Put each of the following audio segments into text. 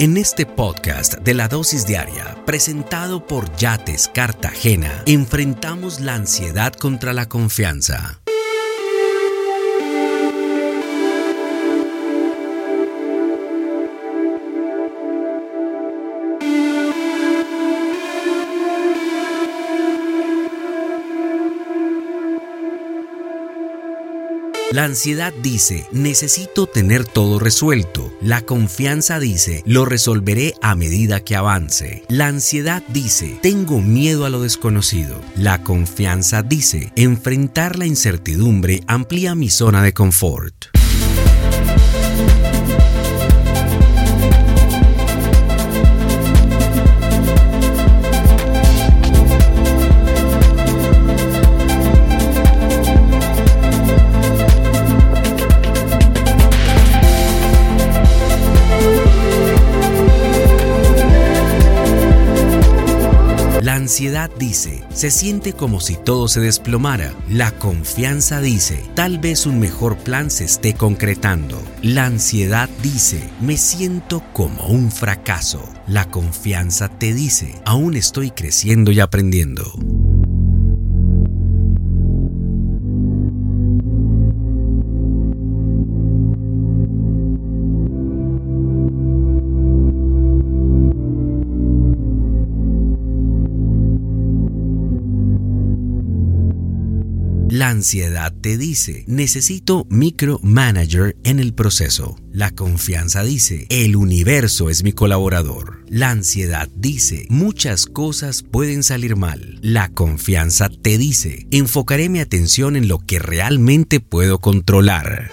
En este podcast de la dosis diaria, presentado por Yates Cartagena, enfrentamos la ansiedad contra la confianza. La ansiedad dice, necesito tener todo resuelto. La confianza dice, lo resolveré a medida que avance. La ansiedad dice, tengo miedo a lo desconocido. La confianza dice, enfrentar la incertidumbre amplía mi zona de confort. Ansiedad dice, se siente como si todo se desplomara. La confianza dice, tal vez un mejor plan se esté concretando. La ansiedad dice, me siento como un fracaso. La confianza te dice, aún estoy creciendo y aprendiendo. La ansiedad te dice, necesito micromanager en el proceso. La confianza dice, el universo es mi colaborador. La ansiedad dice, muchas cosas pueden salir mal. La confianza te dice, enfocaré mi atención en lo que realmente puedo controlar.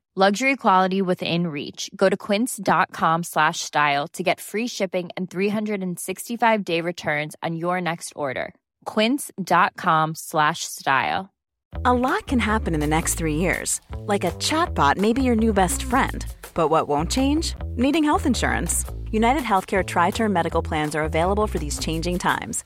Luxury quality within reach. Go to quince.com slash style to get free shipping and 365 day returns on your next order. Quince.com slash style. A lot can happen in the next three years. Like a chatbot may be your new best friend. But what won't change? Needing health insurance. United Healthcare Tri Term Medical Plans are available for these changing times.